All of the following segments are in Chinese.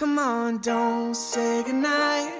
Come on, don't say goodnight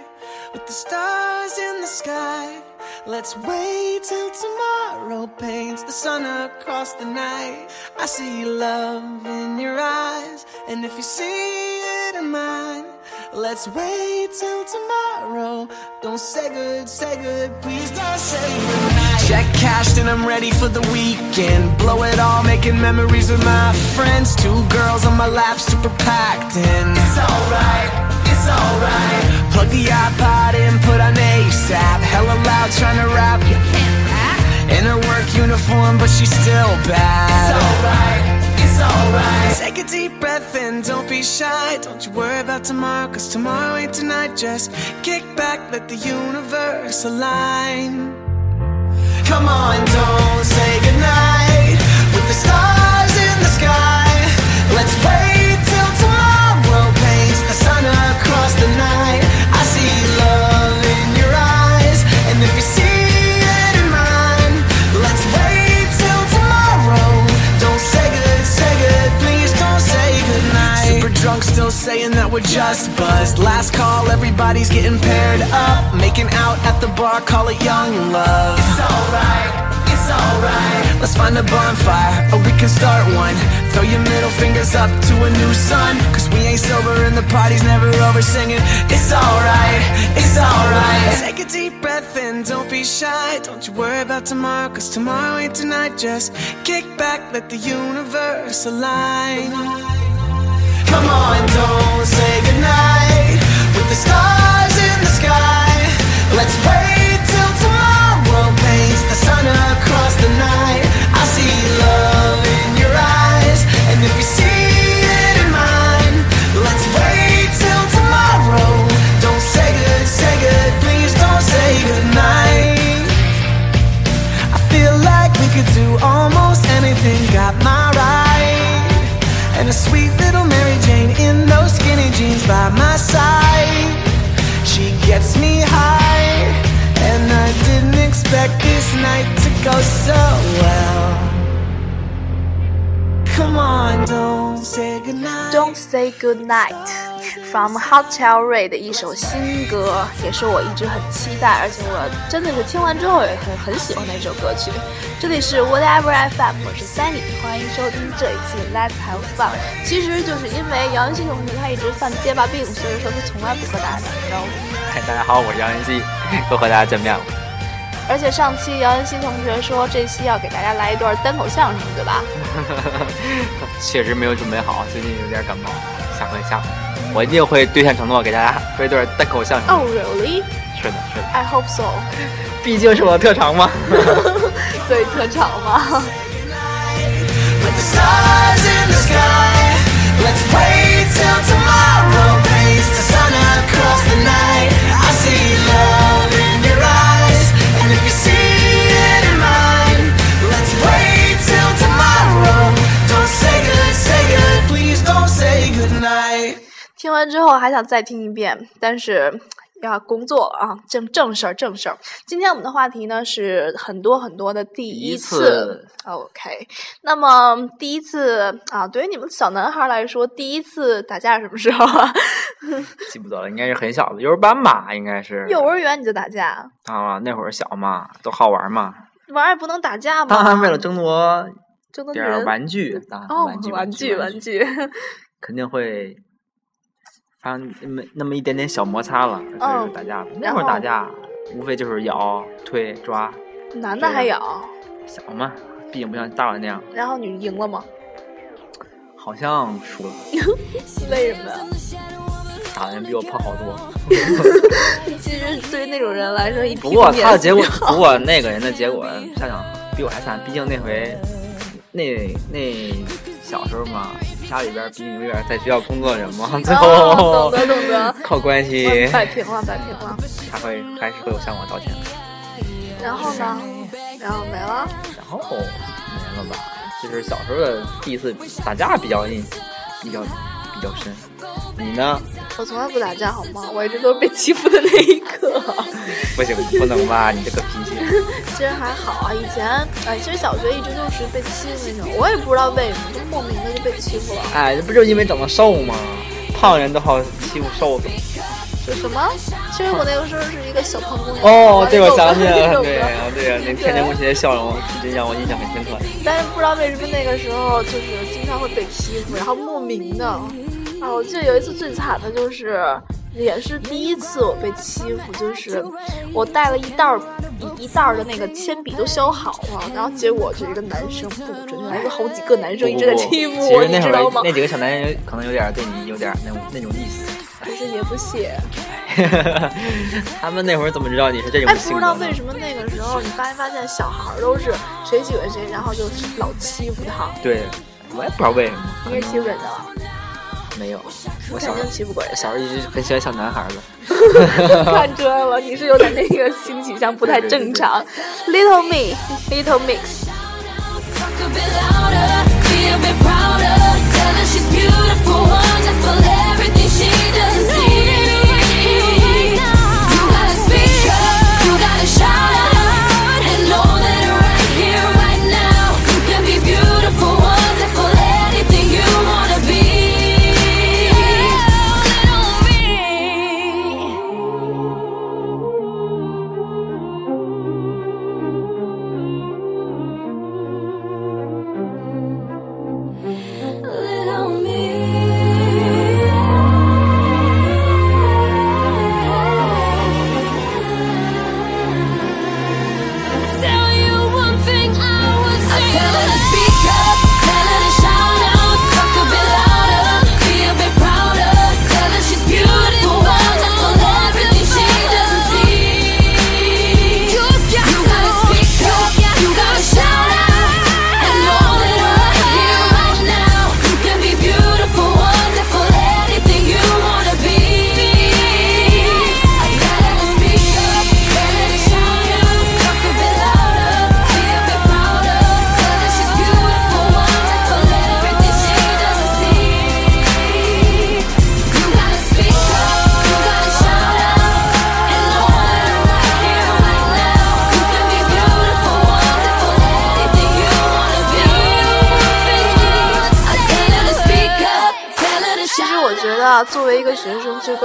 with the stars in the sky. Let's wait till tomorrow paints the sun across the night. I see love in your eyes, and if you see it in mine, let's wait till tomorrow. Don't say good, say good, please don't say goodnight. Check cashed and I'm ready for the weekend. Blow it all, making memories with my friends. Two girls on my lap, super packed in. It's alright, it's alright. Plug the iPod in, put on ASAP. Hella loud, trying to rap. You can't rap. In her work uniform, but she's still bad. It's alright, it's alright. Take a deep breath in, don't be shy. Don't you worry about tomorrow, cause tomorrow ain't tonight. Just kick back, let the universe align. Come on, don't say goodnight. With the stars saying that we're just buzzed. Last call, everybody's getting paired up, making out at the bar, call it young love. It's alright, it's alright. Let's find a bonfire, or we can start one. Throw your middle fingers up to a new sun. Cause we ain't sober and the party's never over singing. It's alright, it's alright. Take a deep breath in, don't be shy. Don't you worry about tomorrow, cause tomorrow ain't tonight. Just kick back, let the universe align. Come on, don't say goodnight with the stars in the sky. Let's wait till tomorrow paints the sun across the night. I see love in your eyes, and if you see it in mine, let's wait till tomorrow. Don't say good, say good, please don't say goodnight. I feel like we could do almost anything. Got my ride. And a sweet Mary Jane in those skinny jeans by my side. She gets me high. And I didn't expect this night to go so well. Come on, don't say goodnight. Don't say good night from Hotel Ray 的一首新歌，也是我一直很期待，而且我真的是听完之后也很很喜欢的一首歌曲。这里是 Whatever FM，我是 Sunny，欢迎收听这一期 Let's Have Fun。其实就是因为杨恩熙同学他一直犯结巴病，所以说他从来不和大家打招呼。嗨，大家好，我是杨恩熙，又和大家见面了。而且上期姚恩熙同学说这期要给大家来一段单口相声，对吧？确实没有准备好，最近有点感冒，下回下回我一定会兑现承诺，给大家说一段单口相声。Oh really? 是的，是的，I hope so。毕竟是我的特长嘛。对，特长嘛。with the stars in the sky. Let's wait till tomorrow the sun across the night. 完之后还想再听一遍，但是要工作啊，正正事儿正事儿。今天我们的话题呢是很多很多的第一次 OK，那么第一次啊，对于你们小男孩来说，第一次打架是什么时候啊？记不得了，应该是很小的幼儿班吧，应该是。幼儿园你就打架，啊，那会儿小嘛，都好玩嘛。玩也不能打架嘛？当然为了争夺争夺点玩具，当然哦，玩具，玩具，玩具，肯定会发生那么那么一点点小摩擦了，就打架了。那会儿打架无非就是咬、推、抓，男的还咬，小嘛，毕竟不像大人那样。然后你赢了吗？好像输了，为什么呀？打的人比我胖好多。其实对于那种人来说，一不过他的结果，不过那个人的结果想想比我还惨，毕竟那回那那小时候嘛，家里边毕竟有点在学校工作的人嘛，最哦，后懂得懂得，靠关系，摆平了摆平了。他会还是会向我道歉。然后呢？然后没了。然后没了吧，就是小时候的第一次打架比较印比较比较深。你呢？我从来不打架，好吗？我一直都是被欺负的那一个。不行，不能吧？你这个脾气。其实还好啊，以前哎，其实小学一直就是被欺负那种，我也不知道为什么，就莫名的就被欺负了。哎，这不就因为长得瘦吗？胖人都好欺负瘦子。是什么？其实我那个时候是一个小胖姑娘。哦，这我想起来了，对呀啊对啊，那天真无邪的笑容，真让我印象很深刻。但是不知道为什么那个时候就是经常会被欺负，然后莫名的。啊，我记得有一次最惨的就是，也是第一次我被欺负，就是我带了一袋儿一一袋儿的那个铅笔都削好了，然后结果就一个男生不准确来说好几个男生一直在欺负我，你知道吗？那几个小男人可能有点对你有点那种那种意思。可是也不写。他们那会儿怎么知道你是这种哎，不知道为？什么那个时候你发没发现小孩儿都是谁喜欢谁，然后就老欺负他。对，我也不知道为什么。你也欺负人家了？没有，我我小时候欺负过人。小时候一直很喜欢小男孩的。看出来了，你是有点那个性取向不太正常。Little me, little mix。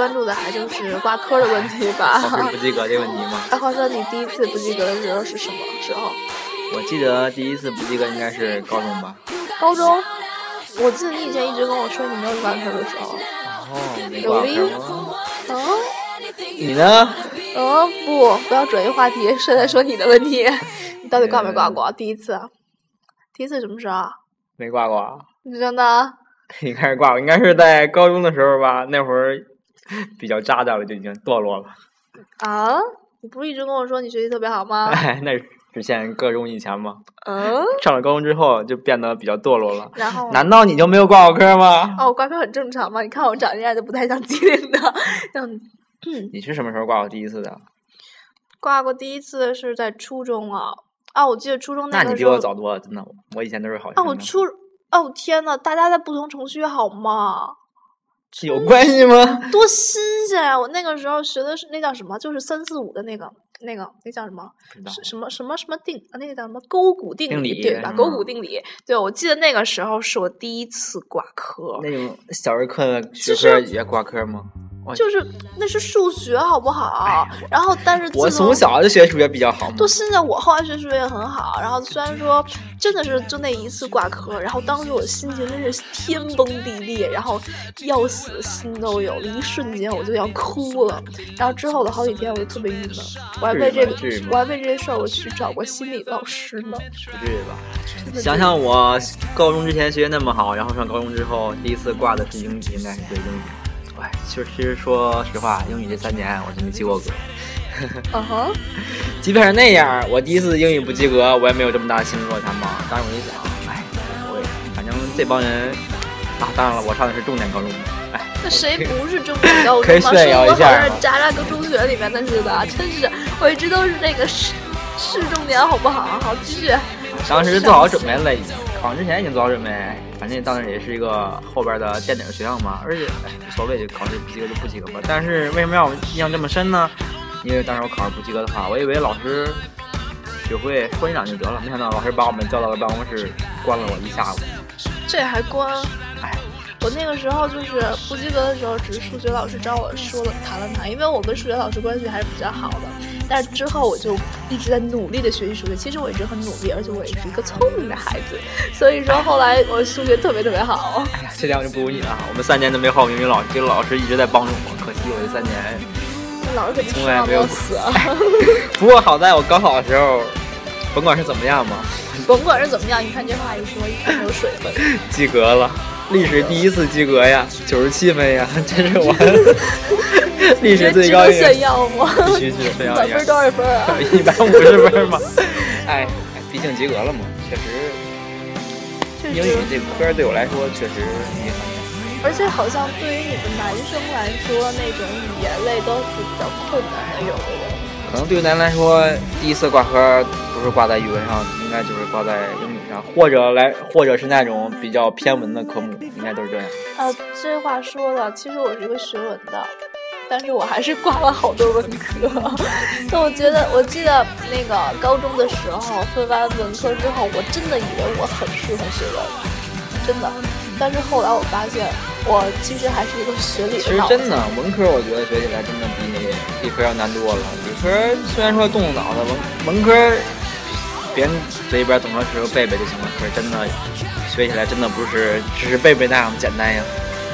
关注的还就是挂科的问题吧。考试不及格这问题吗？哎，话说你第一次不及格的时候是什么时候？我记得第一次不及格应该是高中吧。高中。我记得你以前一直跟我说你没有挂科的时候。哦，没挂科吗？嗯你呢？嗯，不，不要转移话题，是在说你的问题。你到底挂没挂过？第一次？啊第一次什么时候啊？没挂过，你真的？应该是挂过，应该是在高中的时候吧。那会儿 比较渣的了，就已经堕落了。啊？你不是一直跟我说你学习特别好吗？哎，那是之前高中以前嘛。嗯。上了高中之后就变得比较堕落了。然后？难道你就没有挂过科吗？哦，我挂科很正常嘛。你看我长这样就不太像机灵的。嗯，你是什么时候挂过第一次的？挂过第一次是在初中啊。啊，我记得初中那你比个时候。我早多了，真的。我以前都是好学啊，生。我初哦天呐，大家在不同城区好吗？是有关系吗？多新鲜啊！我那个时候学的是那叫什么？就是三四五的那个那个那叫什么？什么什么什么定啊？那个叫什么勾股定定理对吧？勾股定理，对，我记得那个时候是我第一次挂科，那种小儿科的学科也挂科吗？就是那是数学好不好？然后但是哎我自从从小就学数学比较好嘛。到现在我后来学数学也很好，然后虽然说真的是就那一次挂科，然后当时我心情真是天崩地裂，然后要死心都有了，一瞬间我就要哭了。然后之后的好几天我就特别郁闷，我还为这个我还为这些事儿我去找过心理老师呢。不至于吧？想想我高中之前学习那么好，然后上高中之后第一次挂的是英语，应该是对英语。哎，其实其实说实话，英语这三年我真没及过格。嗯哼，即便是那样，我第一次英语不及格，我也没有这么大的心理落差嘛。当时我一想，哎，无所谓，反正这帮人啊，当然了，我上的是重点高中，哎，那谁不是重点高 可以中吗？炫耀一下是渣渣跟中学里面的似的，真是我一直都是那个市市重点，好不好？好，继续。当时做好准备了，已经考试之前已经做好准备，反正当时也是一个后边的垫底的学校嘛，而且哎无所谓，就考试不及格就不及格吧。但是为什么让我印象这么深呢？因为当时我考试不及格的话，我以为老师只会说一两句得了，没想到老师把我们叫到了办公室，关了我一下午。这还关？哎，我那个时候就是不及格的时候，只是数学老师找我说了谈了谈，因为我跟数学老师关系还是比较好的。但是之后我就一直在努力的学习数学，其实我一直很努力，而且我也是一个聪明的孩子，所以说后来我数学特别特别好。哎呀，这点我就不如你了。我们三年都没考英语老师，这个老师一直在帮助我，可惜我这三年。老师肯定从来没有死啊！不过好在我高考的时候，甭管是怎么样嘛，甭管是怎么样，你看这话一说，一看就有水分。及格了。历史第一次及格呀，九十七分呀，这是我 历史最高炫耀吗？必须是炫耀一下满分。多少分啊？一百五十分嘛。哎，哎毕竟及格了嘛，确实确英语，这科对我来说确实遗憾。而且好像对于你们男生来说，那种语言类都是比较困难的，有的人。可能对于咱来说，第一次挂科不是挂在语文上，应该就是挂在英语上，或者来，或者是那种比较偏文的科目，应该都是这样。啊，这话说的，其实我是一个学文的，但是我还是挂了好多文科。那我觉得，我记得那个高中的时候分完文科之后，我真的以为我很适合学文，真的。但是后来我发现，我其实还是一个学理其的脑子。实真的，文科我觉得学起来真的比你理科要难多了。理科虽然说动动脑子，文文科别人嘴里边懂的时候背背就行了，可是真的学起来真的不是只是背背那样简单呀。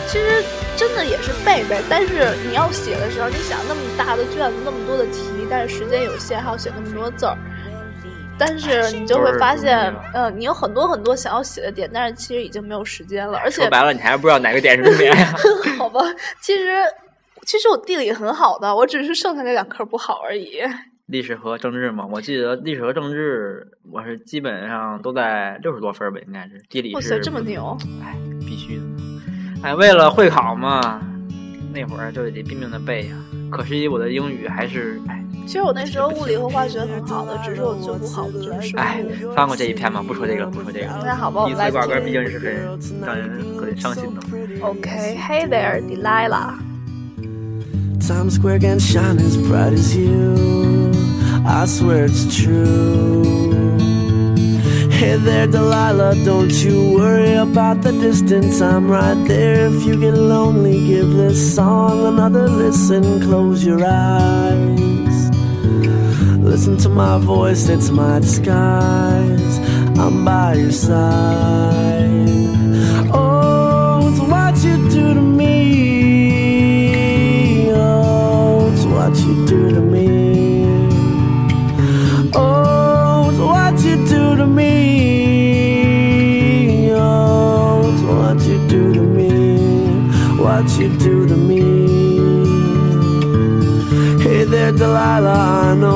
其实真的也是背背，但是你要写的时候，你想那么大的卷子，那么多的题，但是时间有限，还要写那么多字儿。但是你就会发现嗯，呃，你有很多很多想要写的点，但是其实已经没有时间了。而且说，白了，你还不知道哪个点是重点呀。好吧，其实其实我地理很好的，我只是剩下那两科不好而已。历史和政治嘛，我记得历史和政治我是基本上都在六十多分儿吧，应该是。地理是哇塞，这么牛！哎，必须的。哎，为了会考嘛，那会儿就得拼命的背呀。可惜我的英语还是哎其实我那时候物理和化学很好的，只是我最不好的就是生哎物。，翻过这一篇嘛，不说这个了，不说这个了。那好吧，我第一们来次挂科毕听。竟是很让人很伤心的。 OK，Hey there, Delilah。 Times Square can shine as bright as you. I swear it's true. Hey there, Delilah, don't you worry about the distance. I'm right there. If you get lonely, give this song another listen. Close your eyes. Listen to my voice, it's my disguise. I'm by your side. Oh, it's what you do to me. Oh, it's what you do to me. Oh, it's what you do to me. Oh, it's what you do to me. What you do to me. Hey there, Delilah. I know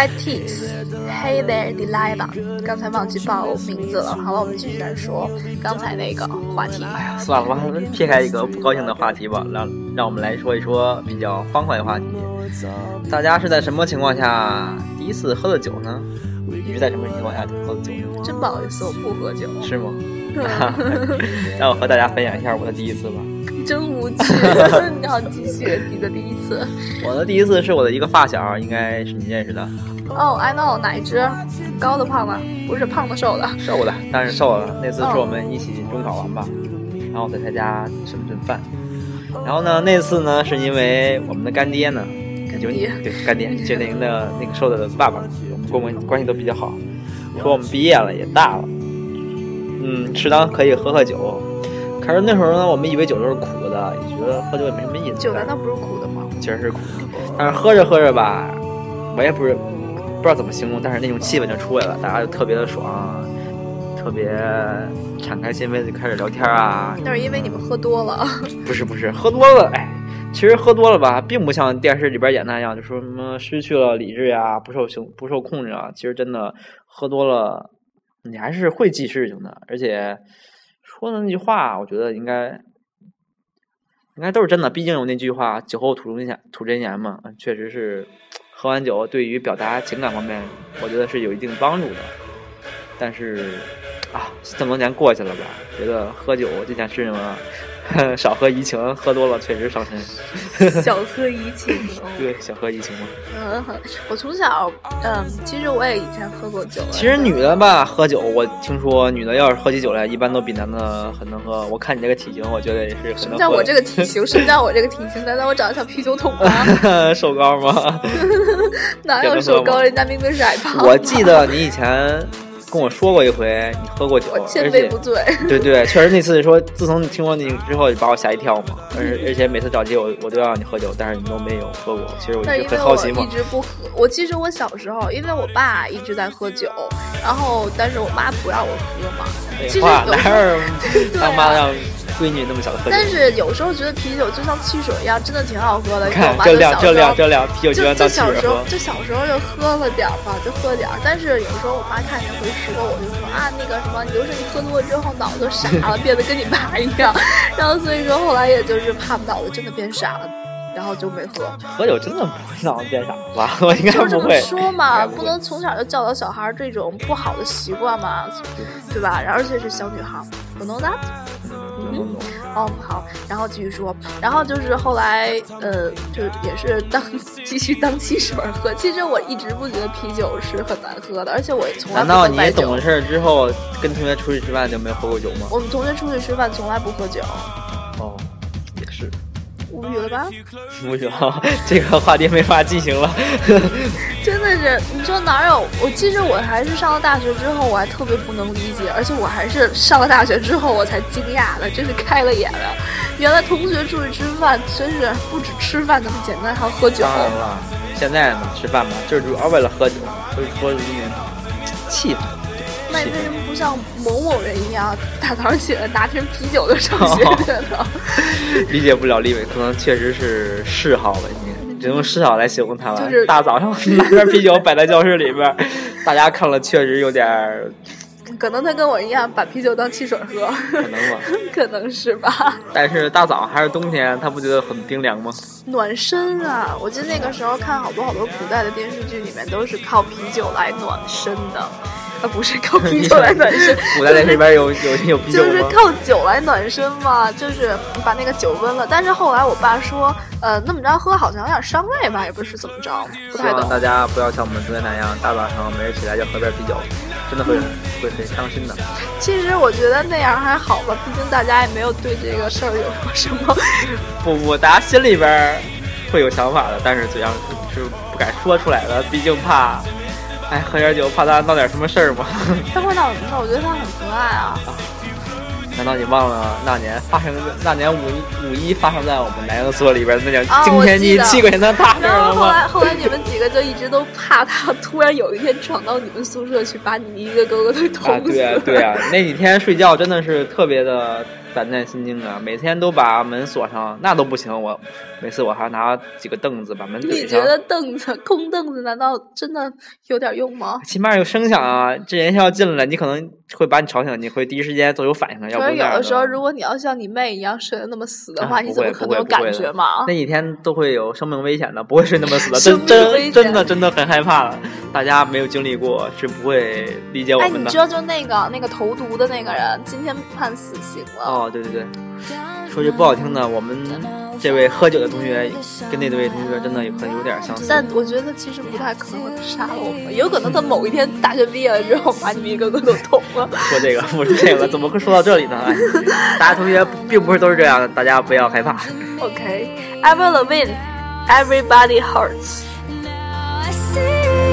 my teeth. Hey there, Delilah。刚才忘记报名字了。好了，我们继续来说刚才那个话题。哎呀算了吧，撇开一个不高兴的话题吧，让让我们来说一说比较欢快的话题。大家是在什么情况下第一次喝的酒呢？你是在什么情况下喝的酒呢？真不好意思，我不喝酒，是吗？让我和大家分享一下我的第一次吧。你好，继续你的第一次。我的第一次是我的一个发小，应该是你认识的，哦、i know 哪一只？高的胖的？不是胖的瘦的。瘦的，但是瘦了。那次是我们一起中考完吧，然后在他家吃了顿饭。然后呢，那次呢，是因为我们的干爹呢，干九爹对干爹九零的那个瘦的爸爸，我们关系都比较好，说我们毕业了也大了，嗯，适当可以喝喝酒。可是那时候呢，我们以为酒都是苦的，也觉得喝酒也没什么意思。酒难道不是苦的吗？其实是苦的，但是喝着喝着吧，我也不是不知道怎么形容，但是那种气氛就出来了，大家就特别的爽，特别敞开心扉就开始聊天啊。那是因为你们喝多了。不是不是，喝多了，哎，其实喝多了吧，并不像电视里边演那样，就说什么失去了理智呀，不受行不受控制啊。其实真的喝多了，你还是会记事情的，而且说的那句话，我觉得应该。应该都是真的，毕竟有那句话“酒后吐真言”，吐真言嘛，确实是喝完酒对于表达情感方面，我觉得是有一定帮助的。但是啊，这么多年过去了吧，觉得喝酒这件事情，少喝怡情，喝多了确实伤身。小喝怡情。对，小喝怡情嘛。嗯，我从小，嗯，其实我也以前喝过酒。其实女的吧，喝酒，我听说女的要是喝起酒来，一般都比男的很能喝。我看你这个体型，我觉得也是很能喝。像我这个体型，什么叫我这个体型？难道我长得像啤酒桶吗？瘦高吗？哪有瘦高？人家明明是矮胖。我记得你以前跟我说过一回，你喝过酒，我千杯不醉。对对，确实那次说，自从你听过你之后，就把我吓一跳嘛。而 而且每次找机我我都要让你喝酒，但是你都没有喝过。其实我一直很好奇嘛。一直不喝。我其实我小时候，因为我爸一直在喝酒，然后但是我妈不让我喝嘛。其实哪有当妈让闺女那么小的喝酒？但是有时候觉得啤酒就像汽水一样，真的挺好喝的。看这量这量这量，啤酒就像当汽水喝。就小时候就喝了点儿吧，就喝点儿但是有时候我妈看见会说，我就说啊那个什么，你就是你喝多了之后脑子傻了，变得跟你爸一样。然后所以说后来也就是怕脑子真的变傻了。然后就没喝。喝酒真的不会脑子变傻吧？我应该不会。说嘛，不能从小就教导小孩这种不好的习惯嘛，对吧？而且是小女孩，不能的。嗯，哦，好，然后继续说，然后就是后来，呃，就也是当继续当汽水喝。其实我一直不觉得啤酒是很难喝的，而且我从来难道你懂了事之后跟同学出去吃饭就没喝过酒吗？我们同学出去吃饭从来不喝酒。哦。无语了吧？无语了，这个话题没法进行了。真的是，你说哪有？我其实我还是上了大学之后，我还特别不能理解，而且我还是上了大学之后我才惊讶的，真是开了眼了。原来同学出去吃饭，真是不止吃饭那么简单，还要喝酒。当然了，现在呢吃饭嘛，就是主要为了喝酒，所以说里面气氛。那你为什么不像某某人一样，大早上起来拿瓶啤酒就上学去了？理解不了李伟，可能确实是嗜好吧，你只用嗜好来形容他了。就是大早上 拿瓶啤酒摆在教室里边，大家看了确实有点。可能他跟我一样把啤酒当汽水喝，可能吧？可能是吧。但是大早还是冬天，他不觉得很冰凉吗？暖身啊！我记得那个时候看好多好多古代的电视剧，里面都是靠啤酒来暖身的。啊，不是靠啤酒来暖身，古代那里边有有有啤酒就是靠酒来暖身嘛，就是把那个酒温了。但是后来我爸说，呃，那么着喝好像有点伤胃吧，也不是怎么着，不太懂。大家不要像我们昨天那样，大早上没人起来就喝点啤酒，真的会会很伤心的。其实我觉得那样还好吧，毕竟大家也没有对这个事儿有过什么。不不，大家心里边会有想法的，但是嘴上是不敢说出来的，毕竟怕。哎，喝点酒，怕他闹点什么事儿吗？他会闹什么事儿？我觉得他很可爱啊。难道你忘了那年发生那年五五一发生在我们南阳宿舍里边那件惊天地泣鬼神的大事了吗？后 来后来你们几个就一直都怕他突然有一天闯到你们宿舍去，把你们一个个个都捅死。对啊对啊，那几天睡觉真的是特别的。胆战心惊啊！每天都把门锁上，那都不行。我每次我还拿几个凳子把门怼上。你觉得凳子空凳子难道真的有点用吗？起码有声响啊！这人要进来，你可能会把你吵醒，你会第一时间都有反应的。要不有的时候，如果你要像你妹一样睡得那么死的话，你怎么可能有感觉嘛？那几天都会有生命危险的，不会睡那么死的。真真真的真的很害怕了。大家没有经历过是不会理解我们的。哎，你知道就那个那个投毒的那个人，今天判死刑了。哦，对对对，说句不好听的，我们这位喝酒的同学跟那位同学真的有很有点相似。但我觉得其实不太可能杀了我们，有可能他某一天大学毕业了之后，把你们一个个都捅了。说这个，不是这个，怎么会说到这里呢？大家同学并不是都是这样的，大家不要害怕。Okay, will win，everybody hurts。Now I see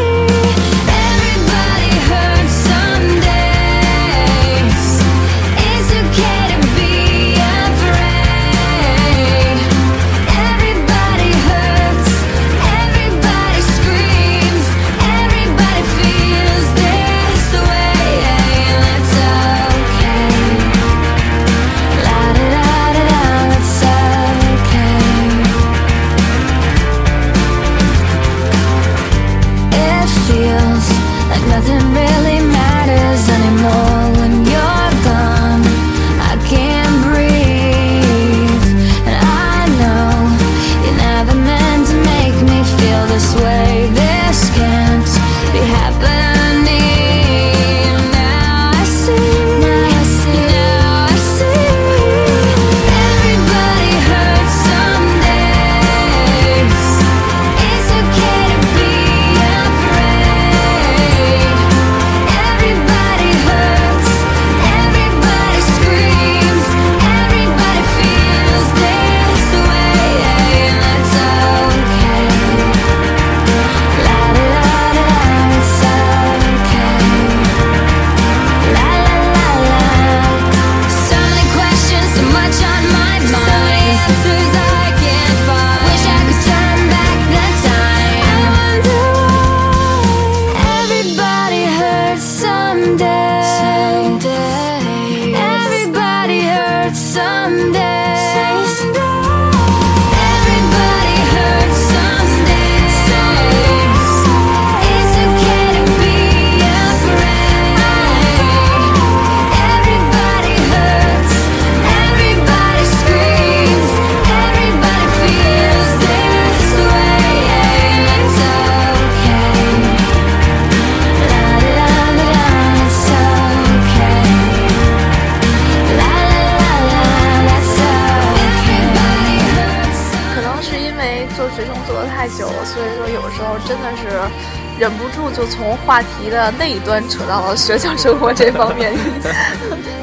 忍不住就从话题的那一端扯到了学校生活这方面。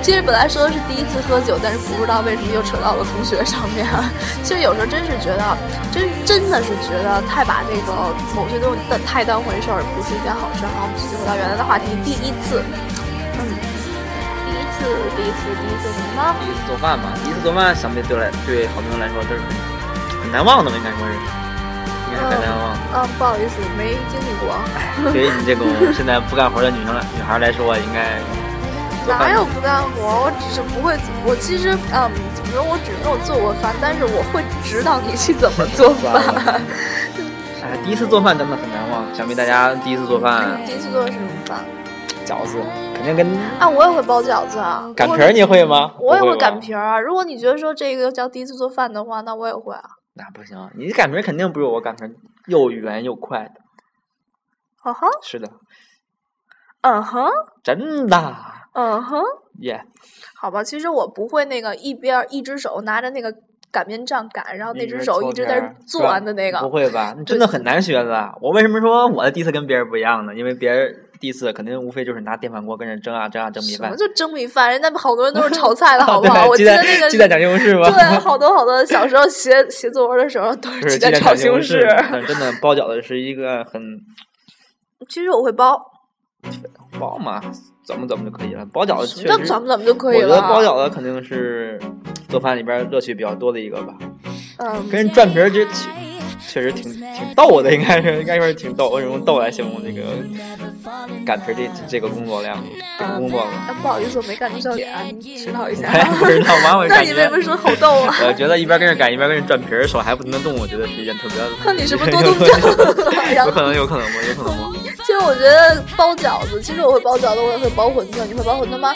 其实本来说的是第一次喝酒，但是不知道为什么又扯到了同学上面。其实有时候真是觉得，真真的是觉得太把这个某些东西太当回事儿，不是一件好事儿。然后我们继续回到原来的话题，第一次，嗯，第一次，第一次，第一次什么呢？第一次做饭嘛，第一次做饭，相对对来对好多人来说都是很难忘的吧，应该说是，很难忘啊。嗯，不好意思，没经历过。对于你这种现在不干活的女生来 女孩来说，应该哪有不干活？我只是不会，我其实嗯，怎么说？我只没有做过饭，但是我会指导你去怎么做饭。哎，第一次做饭真的很难忘。想必大家第一次做饭，第一次做的是什么饭？饺子肯定跟啊，我也会包饺子啊。擀皮儿你会吗？我也会擀皮儿啊。如果你觉得说这个叫第一次做饭的话，那我也会啊。那不行，你擀皮儿肯定不如我擀皮儿又圆又快的。哦哼，是的，嗯哼，真的嗯哼。耶。好吧，其实我不会那个一边儿一只手拿着那个擀面杖擀，然后那只手一直在那儿攥的那个。不会吧？你真的很难学的。我为什么说我的第一次跟别人不一样呢？因为别人第一次肯定无非就是拿电饭锅跟人蒸啊蒸啊蒸米饭什么。就蒸米饭？人家好多人都是炒 菜的，好不好？我记得那个鸡蛋炒西红柿吗？对，好多好多小时候写写作文的时候都是是鸡蛋炒西红柿真的包饺子是一个很 其实我会包，包嘛，怎么怎么就可以了。包饺子什确实，怎么怎么就可以了？我觉得包饺子肯定是做饭里边乐趣比较多的一个吧。嗯，跟人转皮儿这确确实挺挺逗的，应该是应该说是挺逗，我用逗来形容这个擀皮儿这这个工作量，这个工作了。啊，不好意思，我没感觉到脸，你指导一下。哎，不知道吗？我那你为什么说好逗啊？我觉得一边跟着擀，一边跟着转皮儿，手还不停的动，我觉得是一件特别。那你是不是多动症？有可能，有可能吗？有可能吗？其实我觉得包饺子，其实我会包饺子，我也会包馄饨。你会包馄饨吗？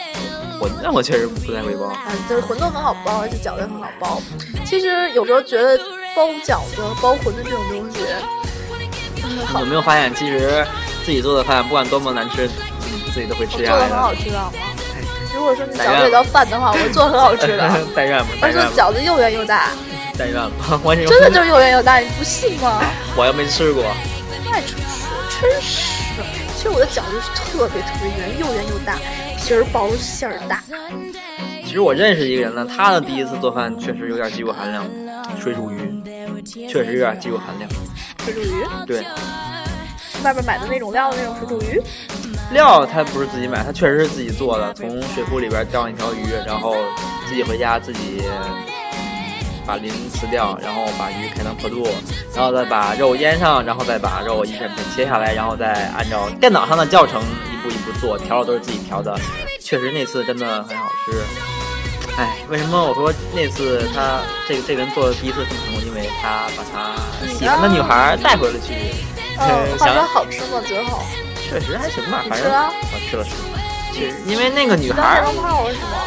馄饨我确实不太会包。啊，就是馄饨很好包，而且饺子也很好包。其实有时候觉得包饺子、包馄饨这种东西，你有没有发现，其实自己做的饭不管多么难吃，嗯自己都会吃做的很下来的。好吃的，好吗？如果说你饺子里头饭的话，我做很好吃的。但愿吧，而且但愿吧，饺子又圆又大，但愿吧。我真的就是又圆又大，你不信吗？我又没吃过。太诚实，真是。其实我的饺子是特别特别圆，又圆又大，皮儿薄馅儿大。其实我认识一个人呢，他的第一次做饭确实有点技术含量，水煮鱼，确实有点技术含量。水煮鱼，对，外边买的那种料的那种水煮鱼，料他不是自己买，他确实是自己做的，从水库里边钓上一条鱼，然后自己回家自己把鳞撕掉，然后把鱼开膛破肚，然后再把肉腌上，然后再把肉一片片切下来，然后再按照电脑上的教程一步一步做，调料都是自己调的，确实那次真的很好吃。哎，为什么我说那次他这个这个人做的第一次这么成功？因为他把他喜欢的女孩带回了去，想说好吃吗？最后确实还行吧，反正我吃了吃了。其实因为那个女孩儿，然胖了是吗？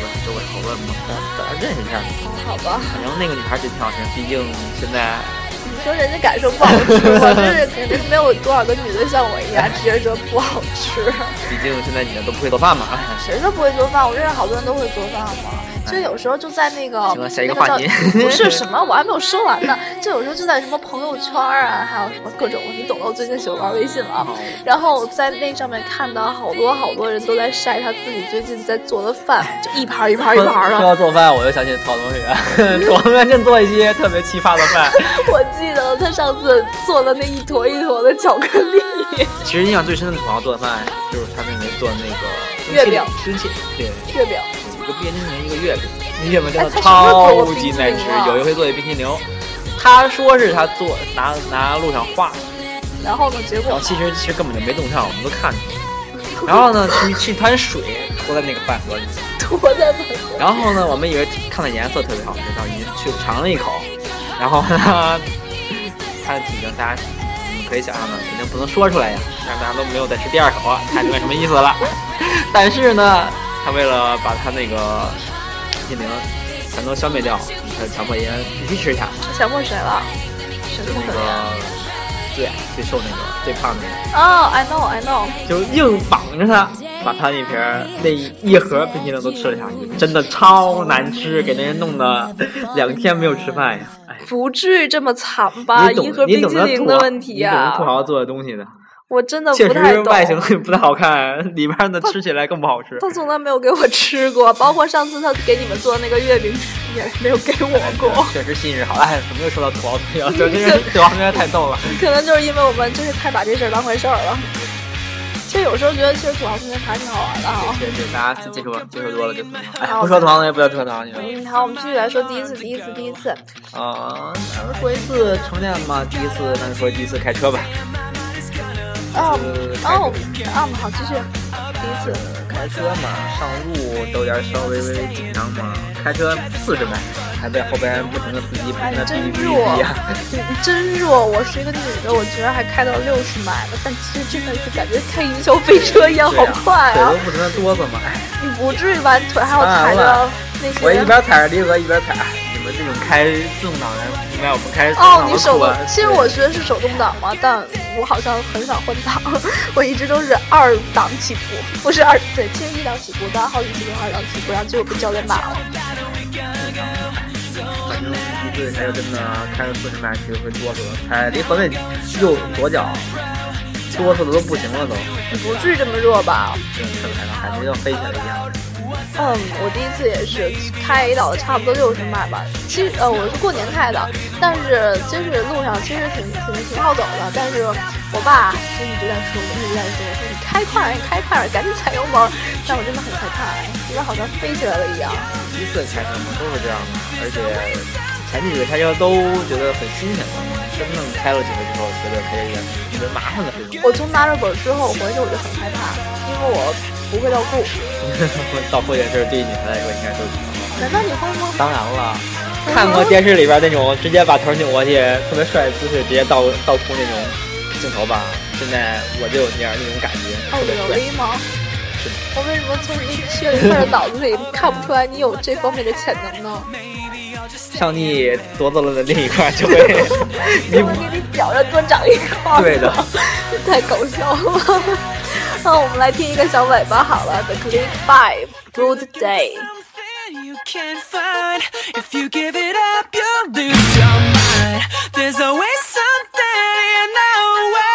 不是周围讨论嘛，大家大家认识一下。哦，好吧。反正那个女孩儿真挺好吃，毕竟现在你说人家感受不好吃吗？就是肯定没有多少个女的像我一样直接说不好吃。毕竟现在女的都不会做饭嘛。哎谁说不会做饭？我认识好多人都会做饭嘛。就有时候就在那个下一个叫话题 不是什么，我还没有说完呢。就有时候就在什么朋友圈啊，还有什么各种，你懂的。我最近喜欢玩微信了啊。然后在那上面看到好多好多人都在晒他自己最近在做的饭，就一盘一盘一盘的。说到做饭，我就想起曹同学，曹同学正做一些特别奇葩的饭。我记得他上次做的那一坨一坨的巧克力。其实印象最深的土豪做的饭，就是他那年做的那个月饼生切，对，月饼，一个冰淇淋，一个月饼，那月饼真的超级难吃。有一回做的冰淇淋，他说是他做拿拿路上画，然后呢，结果然后其实其实根本就没弄上，我们都看出来了。然后呢，是一滩水拖在那个饭盒里，拖在饭盒。然后呢，我们以为看的颜色特别好吃，然后去尝了一口，然后呢，它的体型大家你们可以想象的，肯定不能说出来呀，但是大家都没有再吃第二口，看明白什么意思了。但是呢，他为了把他那个冰淇淋全都消灭掉，他强迫人必须吃下，强迫谁了？谁这么那？个最矮、最瘦那个、最胖那个。哦、i know I know，就硬绑着他，把他那瓶那一盒冰淇淋都吃了下去，真的超难吃，给那人弄得两天没有吃饭呀！哎，不至于这么惨吧？一盒你冰淇淋的问题你懂土豪做的东西的，我真的不太懂。实外形不太好看，里面的吃起来更不好吃。他从来没有给我吃过，包括上次他给你们做的那个月饼也没有给我过。确实信任好，哎，怎么又说到土豪同学了？这 土豪同学太逗了。可能就是因为我们就是太把这事儿当回事儿了。其实有时候觉得，其实土豪同学还挺好玩的哈。对对，大家接触接触多了就。哎，不说土豪同学，不要说土豪同学。嗯，好，我们继续来说第一次，第一次，第一次。啊，咱们说一次成年嘛，第一次，那就说第一次开车吧。哦哦哦，嗯，好，继续。第一次，开车嘛，上路都有点稍微微紧张嘛。开车四十迈，还被后边不停的司机不哎停的，哔真弱呀。，你真弱。我是一个女的，我居然还开到六十迈了，但其实真的是感觉开云霄飞车一样，好快啊腿都！不停的哆嗦嘛。哎，你不至于吧？腿还要踩着那些。我一边踩着离合一边踩。这种开自动挡的，明白我们开自动哦，你手其实我学的是手动挡嘛，但我好像很少换挡，我一直都是二档起步，不是二对，其实一档起步，但好几次都二档起步，然后结果被教练骂了。反正第一次开车真的开了四十迈，其实会哆嗦的，踩离合那右左脚哆嗦的都不行了都，你不至于这么弱吧？感觉要飞起来一样。嗯，我第一次也是开到差不多六十迈吧。其实呃，我是过年开的，但是就是路上其实挺挺挺好走的。但是我爸就一直在说，一直在说，说你开快，你开快，赶紧踩油门。但我真的很害怕，觉得好像飞起来了一样。第一次开车嘛，都是这样的，而且前几次开车都觉得很新鲜，真正开了几回之后，觉得开车有点特别麻烦的事情。我从拿着本之后回去我就很害怕，因为我不会倒库。倒库这事儿对于女孩来说应该都是挺好的。难道你会吗？当然了，看过电视里边那种直接把头扭过去，特别帅的姿势，直接倒倒库那种镜头吧。现在我就有那样那种感觉？是的我为什么从你缺了一块的脑子里看不出来你有这方面的潜能呢？上帝夺走了的另一块，就会 弥补我给你脚上多长一块。对的，太搞笑了。那我们来听一个小尾巴好了，The Click Five。 Good Day。 something you can't find. If you give it up, you'll lose your mind. There's always something in the way.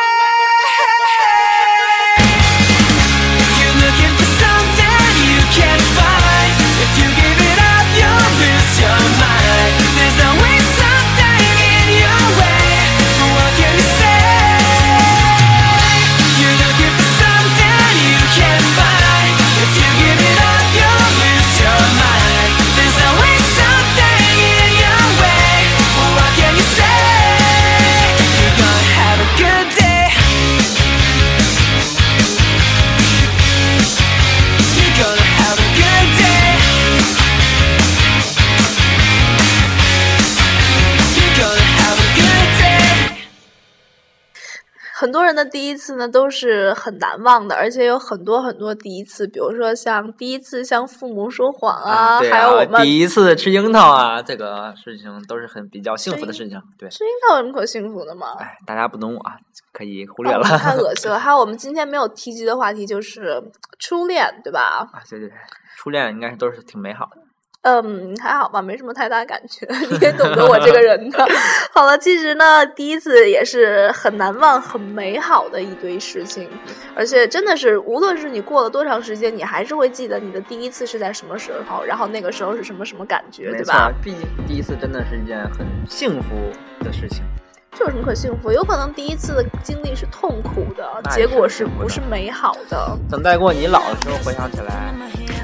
第一次呢都是很难忘的，而且有很多很多第一次，比如说像第一次向父母说谎啊，对还有我们第一次吃樱桃啊，这个事情都是很比较幸福的事情。对，吃樱桃有什么可幸福的吗？哎，大家不懂我啊，可以忽略了。哦太恶 心了。还有我们今天没有提及的话题就是初恋，对吧？啊，对对对，初恋应该是都是挺美好的。嗯，还好吧，没什么太大感觉，你也懂得我这个人的。好了，其实呢，第一次也是很难忘、很美好的一堆事情，而且真的是，无论是你过了多长时间，你还是会记得你的第一次是在什么时候，然后那个时候是什么什么感觉，对吧？，毕竟第一次真的是一件很幸福的事情。这有什么可幸福？有可能第一次的经历是痛苦的，结果是不是美好的？等待过你老的时候回想起来，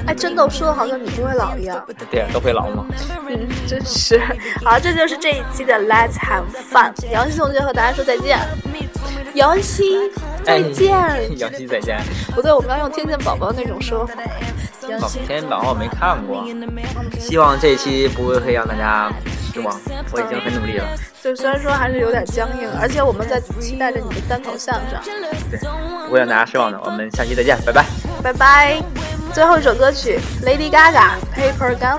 哎，真的我说的好像你不会老一样。对，都会老吗。嗯，真是。好，这就是这一期的 Let's Have Fun。杨希同学和大家说再见。杨希，再见。杨希再见。不对，我们要用天线宝宝那种说法。杨哦希，天线宝宝我没看过，希望这一期不会会让大家失望。我已经很努力了。就虽然说还是有点僵硬，而且我们在期待着你的单口相声。对，不会让大家失望的。我们下期再见，拜拜。拜拜。最后一首歌曲，Lady Gaga，《Paper Gangsta》。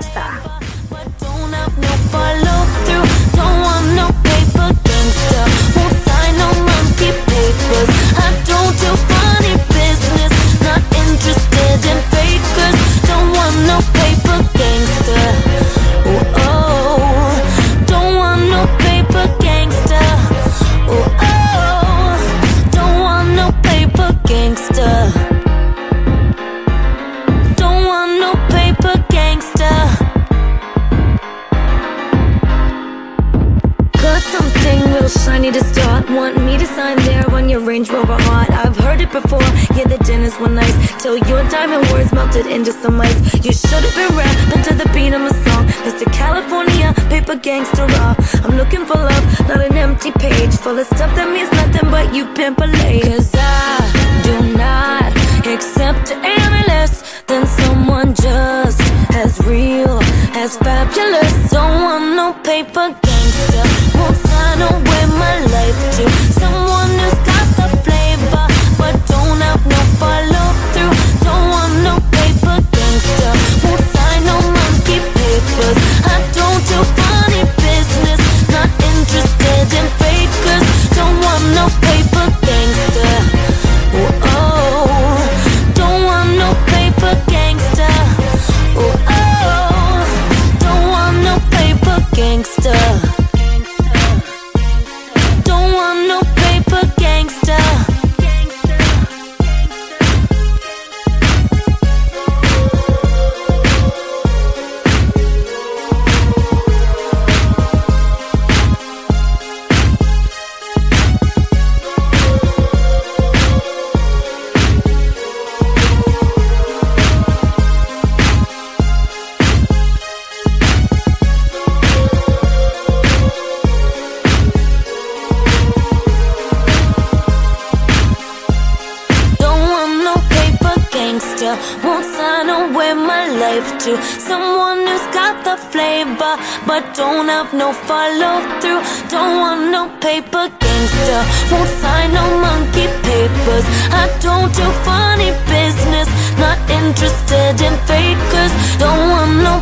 Paper gangster. Won't sign no monkey papers. I don't do funny business. Not interested in fakers. Don't want no